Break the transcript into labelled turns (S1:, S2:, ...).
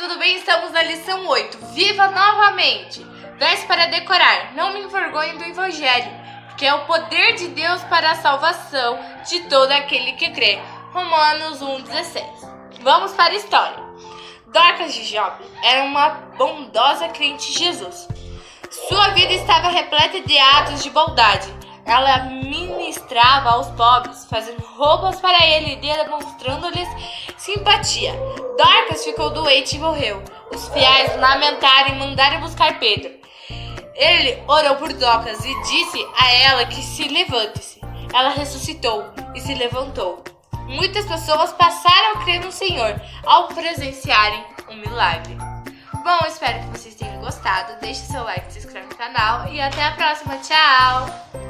S1: tudo bem? Estamos na lição 8. Viva novamente! Verso para decorar. Não me envergonhe do Evangelho, que é o poder de Deus para a salvação de todo aquele que crê. Romanos 1,16. Vamos para a história. Dorcas de Job era uma bondosa crente de Jesus. Sua vida estava repleta de atos de bondade. Ela ministrava aos pobres, fazendo roupas para ele e demonstrando-lhes simpatia. Dorcas ficou doente e morreu. Os fiéis lamentaram e mandaram buscar Pedro. Ele orou por Dorcas e disse a ela que se levante-se. Ela ressuscitou e se levantou. Muitas pessoas passaram a crer no Senhor ao presenciarem um milagre. Bom, espero que vocês tenham gostado. Deixe seu like, se inscreve no canal e até a próxima. Tchau!